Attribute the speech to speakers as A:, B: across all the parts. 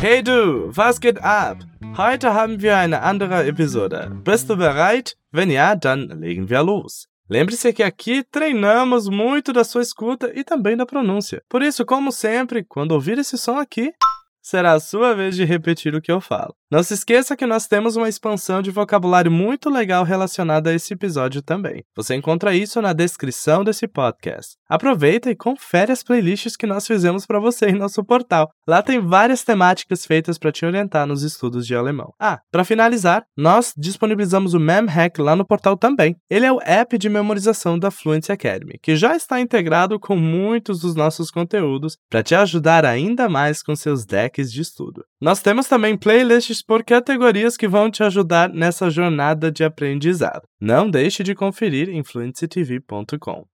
A: Hey du, was geht ab? Heute haben wir eine andere Episode. Bist du bereit? Wenn ja, dann legen wir los. Lembre-se que aqui treinamos muito da sua escuta e também da pronúncia. Por isso, como sempre, quando ouvir esse som aqui, será a sua vez de repetir o que eu falo. Não se esqueça que nós temos uma expansão de vocabulário muito legal relacionada a esse episódio também. Você encontra isso na descrição desse podcast. Aproveita e confere as playlists que nós fizemos para você em nosso portal. Lá tem várias temáticas feitas para te orientar nos estudos de alemão. Ah, para finalizar, nós disponibilizamos o MemHack lá no portal também. Ele é o app de memorização da Fluency Academy, que já está integrado com muitos dos nossos conteúdos para te ajudar ainda mais com seus decks de estudo. Nós temos também playlists por categorias que vão te ajudar nessa jornada de aprendizado. Não deixe de conferir em fluencytv.com.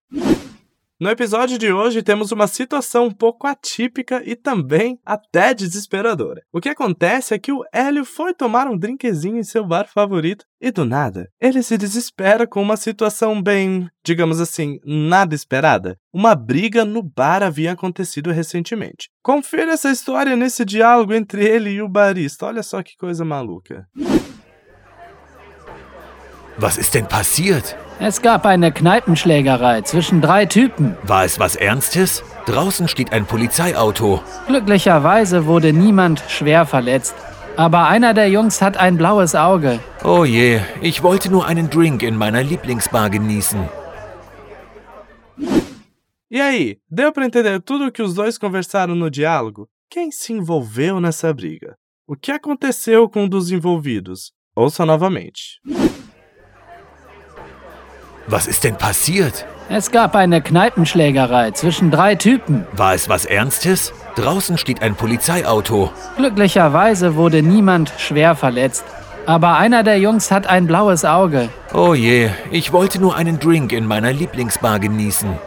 A: No episódio de hoje temos uma situação um pouco atípica e também até desesperadora. O que acontece é que o Hélio foi tomar um drinkzinho em seu bar favorito e do nada ele se desespera com uma situação bem, digamos assim, nada esperada. Uma briga no bar havia acontecido recentemente. Confira essa história nesse diálogo entre ele e o barista. Olha só que coisa maluca.
B: Was ist denn passiert?
C: Es gab eine Kneipenschlägerei zwischen drei Typen.
B: War es was Ernstes? Draußen steht ein Polizeiauto.
C: Glücklicherweise wurde niemand schwer verletzt. Aber einer der Jungs hat ein blaues Auge.
B: Oh je, ich wollte nur einen Drink in meiner Lieblingsbar genießen.
A: E aí, deu para entender tudo o que os dois conversaram no diálogo? Quem se envolveu nessa briga? O que aconteceu com um dos envolvidos? Ouça novamente.
B: Was ist denn passiert?
C: Es gab eine Kneipenschlägerei zwischen drei Typen.
B: War es was Ernstes? Draußen steht ein Polizeiauto.
C: Glücklicherweise wurde niemand schwer verletzt. Aber einer der Jungs hat ein blaues Auge.
B: Oh je, ich wollte nur einen Drink in meiner Lieblingsbar genießen.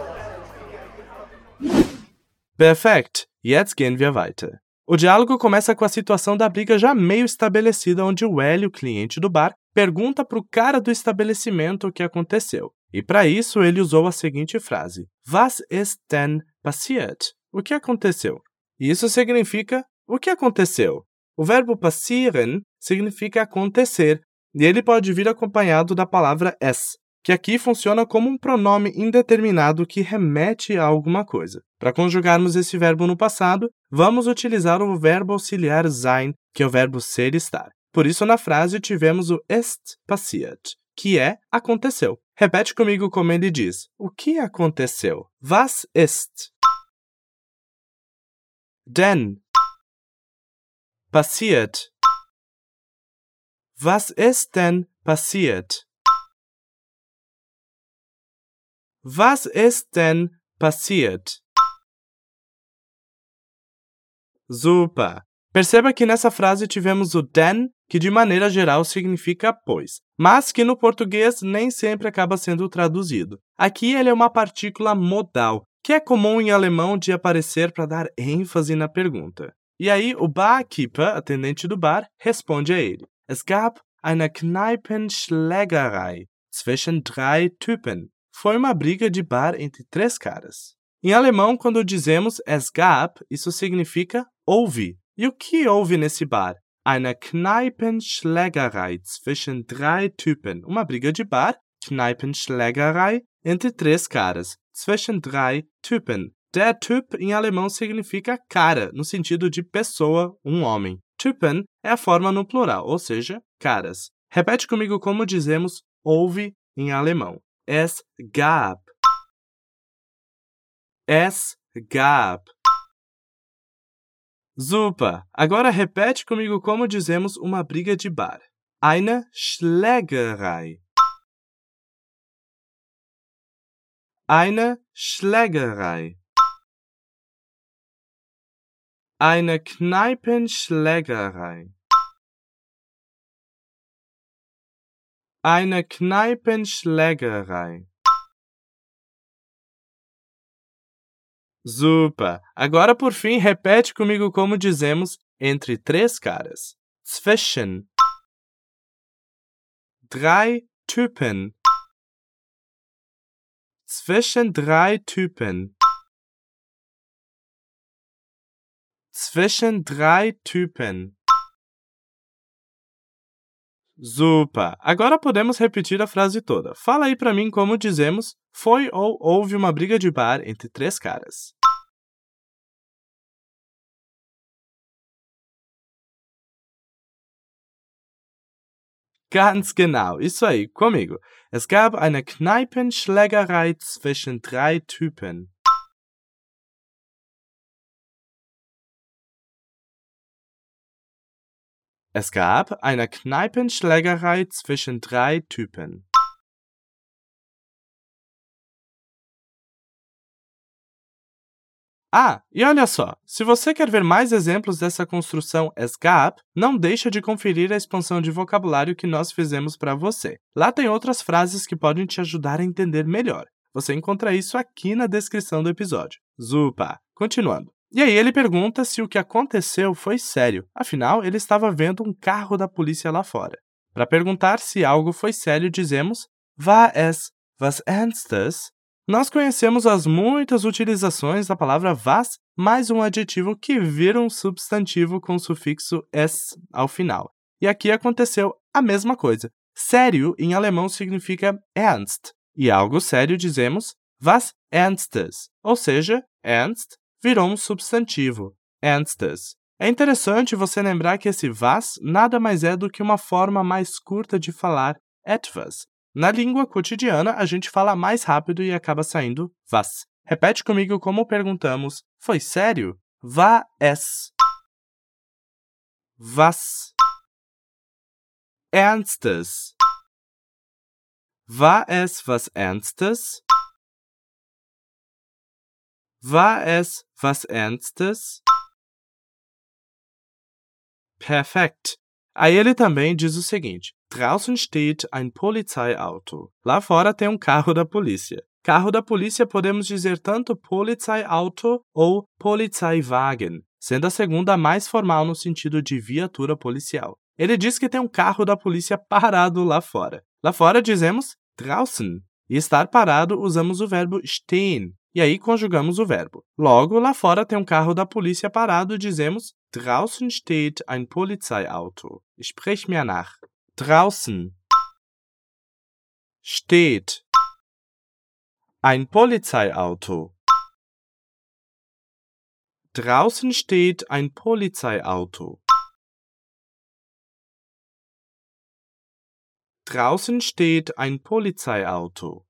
A: Perfect! Jetzt gehen wir weiter. O diálogo começa com a situação da briga já meio estabelecida, onde o Hélio, cliente do bar, pergunta para o cara do estabelecimento o que aconteceu. E para isso ele usou a seguinte frase: Was ist denn passiert? O que aconteceu? Isso significa o que aconteceu. O verbo passieren significa acontecer, e ele pode vir acompanhado da palavra es, que aqui funciona como um pronome indeterminado que remete a alguma coisa. Para conjugarmos esse verbo no passado, vamos utilizar o verbo auxiliar sein, que é o verbo ser e estar. Por isso, na frase, tivemos o est passiert, que é aconteceu. Repete comigo como ele diz: O que aconteceu? Was ist? Denn passiert. Was ist denn passiert? Was ist denn passiert? Super! Perceba que nessa frase tivemos o then, que de maneira geral significa pois, mas que no português nem sempre acaba sendo traduzido. Aqui ele é uma partícula modal, que é comum em alemão de aparecer para dar ênfase na pergunta. E aí o barkeeper, atendente do bar, responde a ele: Es gab eine Kneipenschlägerei zwischen drei Typen. Foi uma briga de bar entre três caras. Em alemão, quando dizemos es gab, isso significa houve. E o que houve nesse bar? Eine Kneipenschlägerei zwischen drei Typen. Uma briga de bar, Kneipenschlägerei, entre três caras. Zwischen drei Typen. Der Typ em alemão significa cara, no sentido de pessoa, um homem. Typen é a forma no plural, ou seja, caras. Repete comigo como dizemos houve em alemão. Es gab. Es gab. Super! Agora repete comigo como dizemos uma briga de bar. Eine Schlägerei. Eine Schlägerei. Eine Kneipenschlägerei. Eine Kneipenschlägerei. Super! Agora, por fim, repete comigo como dizemos entre três caras. Zwischen. Drei Typen. Zwischen drei Typen. zwischen drei Typen. Super! Agora podemos repetir a frase toda. Fala aí para mim como dizemos foi ou houve uma briga de bar entre três caras. Ganz genau, isso aí, comigo. Es gab eine Kneipenschlägerei zwischen drei Typen. Es gab eine Kneipenschlägerei zwischen drei Typen. Ah, e olha só, se você quer ver mais exemplos dessa construção gab, não deixa de conferir a expansão de vocabulário que nós fizemos para você. Lá tem outras frases que podem te ajudar a entender melhor. Você encontra isso aqui na descrição do episódio. Zupa! Continuando. E aí ele pergunta se o que aconteceu foi sério, afinal ele estava vendo um carro da polícia lá fora. Para perguntar se algo foi sério, dizemos War es was Ernstes? Nós conhecemos as muitas utilizações da palavra was mais um adjetivo que vira um substantivo com o sufixo s ao final. E aqui aconteceu a mesma coisa. Sério em alemão significa ernst, e algo sério dizemos was Ernstes, ou seja, ernst virou um substantivo, ernstes. É interessante você lembrar que esse was nada mais é do que uma forma mais curta de falar etwas. Na língua cotidiana, a gente fala mais rápido e acaba saindo was. Repete comigo como perguntamos: Foi sério? War es? Was? Ernstes? War es was Ernstes? War es was Ernstes? Perfekt. Aí ele também diz o seguinte: Draußen steht ein Polizeiauto. Lá fora tem um carro da polícia. Carro da polícia podemos dizer tanto Polizeiauto ou Polizeiwagen, sendo a segunda mais formal no sentido de viatura policial. Ele diz que tem um carro da polícia parado lá fora. Lá fora dizemos draußen. E estar parado usamos o verbo stehen, e aí conjugamos o verbo. Logo, lá fora tem um carro da polícia parado dizemos Draußen steht ein Polizeiauto. Sprich mir nach. Draußen steht ein Polizeiauto. Draußen steht ein Polizeiauto. Draußen steht ein Polizeiauto.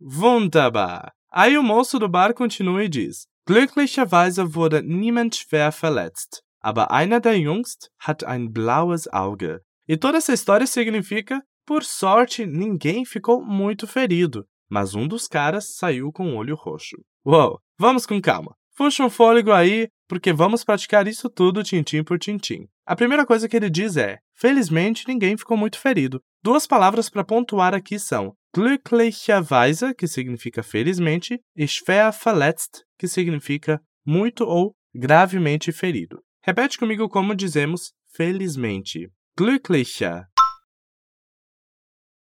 A: Wunderbar! Aí o moço do bar continua e diz: Glücklicherweise wurde niemand schwer verletzt, aber einer der Jungs hat ein blaues Auge. E toda essa história significa: por sorte, ninguém ficou muito ferido, mas um dos caras saiu com o olho roxo. Uou, vamos com calma. Puxa um fôlego aí, porque vamos praticar isso tudo tintim por tintim. A primeira coisa que ele diz é: felizmente ninguém ficou muito ferido. Duas palavras para pontuar aqui são glücklicherweise, que significa felizmente, schwer verletzt, que significa muito ou gravemente ferido. Repete comigo como dizemos felizmente. Glücklicher.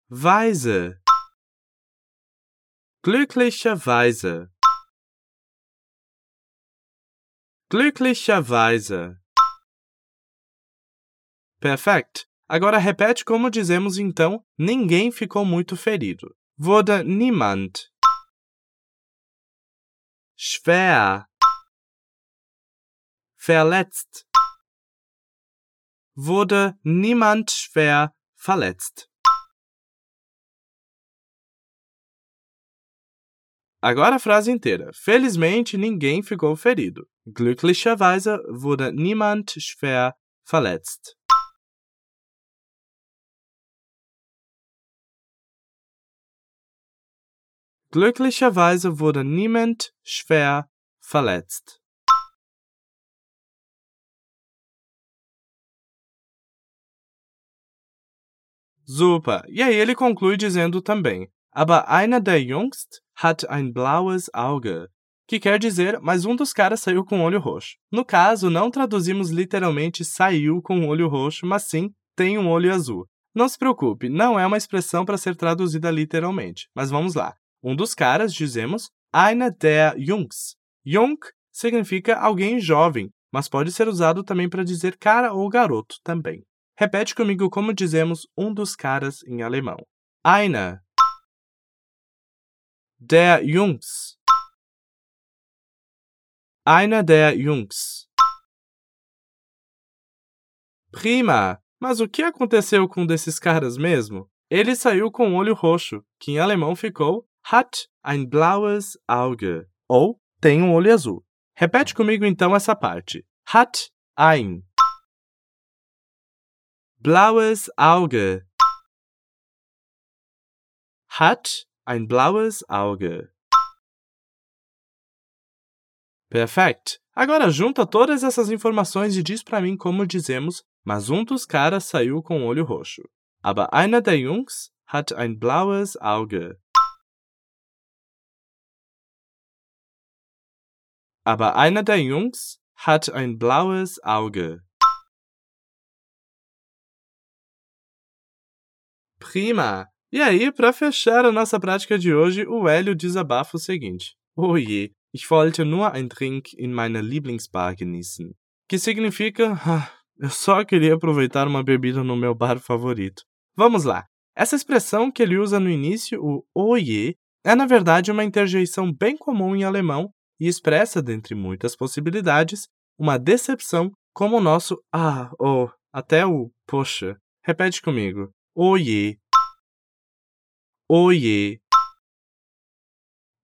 A: Weise. Glücklicherweise. Glücklicherweise. Perfect. Agora repete como dizemos então: ninguém ficou muito ferido. Wurde niemand schwer verletzt. Wurde niemand schwer verletzt. Agora a frase inteira. Felizmente ninguém ficou ferido. Glücklicherweise wurde niemand schwer verletzt. Glücklicherweise wurde niemand schwer verletzt. Super! E aí ele conclui dizendo também: Aber einer der Jungs hat ein blaues Auge. Que quer dizer, mas um dos caras saiu com o olho roxo. No caso, não traduzimos literalmente saiu com o olho roxo, mas sim tem um olho azul. Não se preocupe, não é uma expressão para ser traduzida literalmente. Mas vamos lá. Um dos caras, dizemos, einer der Jungs. Jung significa alguém jovem, mas pode ser usado também para dizer cara ou garoto também. Repete comigo como dizemos um dos caras em alemão. Einer der Jungs. Einer der Jungs. Prima! Mas o que aconteceu com um desses caras mesmo? Ele saiu com o olho roxo, que em alemão ficou hat ein blaues Auge, ou tem um olho azul. Repete comigo então essa parte. Hat ein blaues Auge. Hat ein blaues Auge. Perfect. Agora junta todas essas informações e diz para mim como dizemos, mas um dos caras saiu com o olho roxo. Aber einer der Jungs hat ein blaues Auge. Aber einer der Jungs hat ein blaues Auge. Prima! E aí, para fechar a nossa prática de hoje, o Hélio desabafa o seguinte: Oje, ich wollte nur ein Drink in meiner Lieblingsbar genießen. Que significa, ah, eu só queria aproveitar uma bebida no meu bar favorito. Vamos lá. Essa expressão que ele usa no início, o oje, é na verdade uma interjeição bem comum em alemão e expressa, dentre muitas possibilidades, uma decepção como o nosso ah, oh, até o poxa. Repete comigo. Oje. Oje.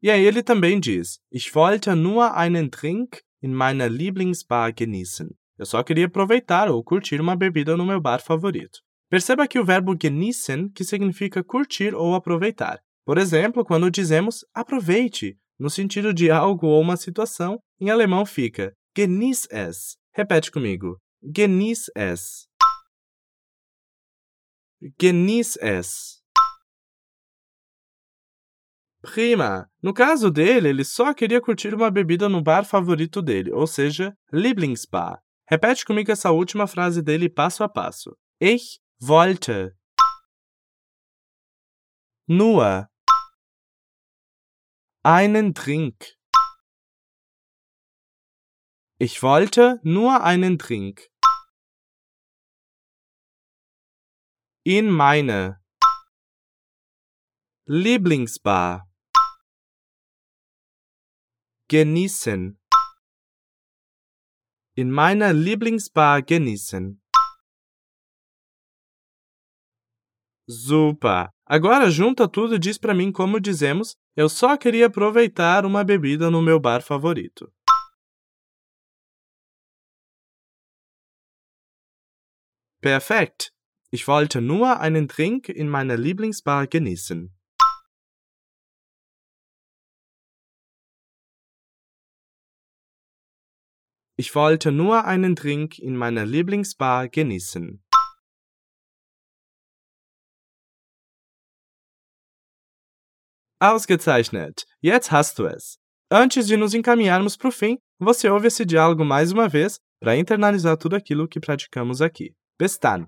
A: E aí ele também diz: Ich wollte nur einen Drink in meiner Lieblingsbar genießen. Eu só queria aproveitar ou curtir uma bebida no meu bar favorito. Perceba que o verbo genießen, que significa curtir ou aproveitar. Por exemplo, quando dizemos aproveite, no sentido de algo ou uma situação, em alemão fica genieß es. Repete comigo. Genieß es. Genieß es. Prima! No caso dele, ele só queria curtir uma bebida no bar favorito dele, ou seja, Lieblingsbar. Repete comigo essa última frase dele passo a passo. Ich wollte nur einen Drink. Ich wollte nur einen Drink. In meine Lieblingsbar genießen. In meiner Lieblingsbar genießen. Super! Agora junta tudo e diz para mim como dizemos: eu só queria aproveitar uma bebida no meu bar favorito. Perfekt! Ich wollte nur einen Drink in meiner Lieblingsbar genießen. Ich wollte nur einen Drink in meiner Lieblingsbar genießen. Ausgezeichnet! Jetzt hast du es! Antes de nos encaminharmos para o fim, você ouve esse diálogo mais uma vez para internalizar tudo aquilo que praticamos aqui. Bis dann!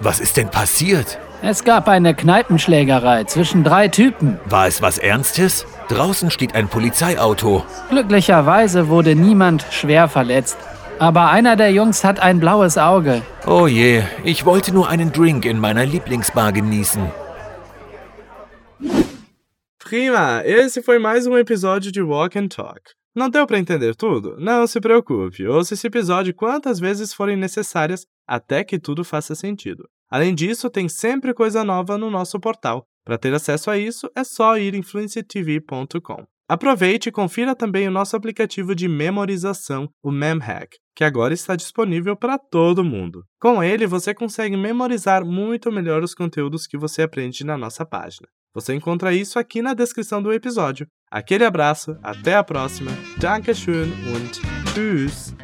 B: Was ist denn passiert?
C: Es gab eine Kneipenschlägerei zwischen drei Typen.
B: War es was Ernstes? Draußen steht ein Polizeiauto.
C: Glücklicherweise wurde niemand schwer verletzt. Aber einer der Jungs hat ein blaues Auge.
B: Oh je, ich wollte nur einen Drink in meiner Lieblingsbar genießen.
A: Prima! Esse foi mais um episódio de Walk and Talk. Não deu para entender tudo? Não se preocupe, ouça esse episódio quantas vezes forem necessárias até que tudo faça sentido. Além disso, tem sempre coisa nova no nosso portal. Para ter acesso a isso, é só ir em fluencytv.com. Aproveite e confira também o nosso aplicativo de memorização, o MemHack, que agora está disponível para todo mundo. Com ele, você consegue memorizar muito melhor os conteúdos que você aprende na nossa página. Você encontra isso aqui na descrição do episódio. Aquele abraço, até a próxima, Dankeschön und Tschüss!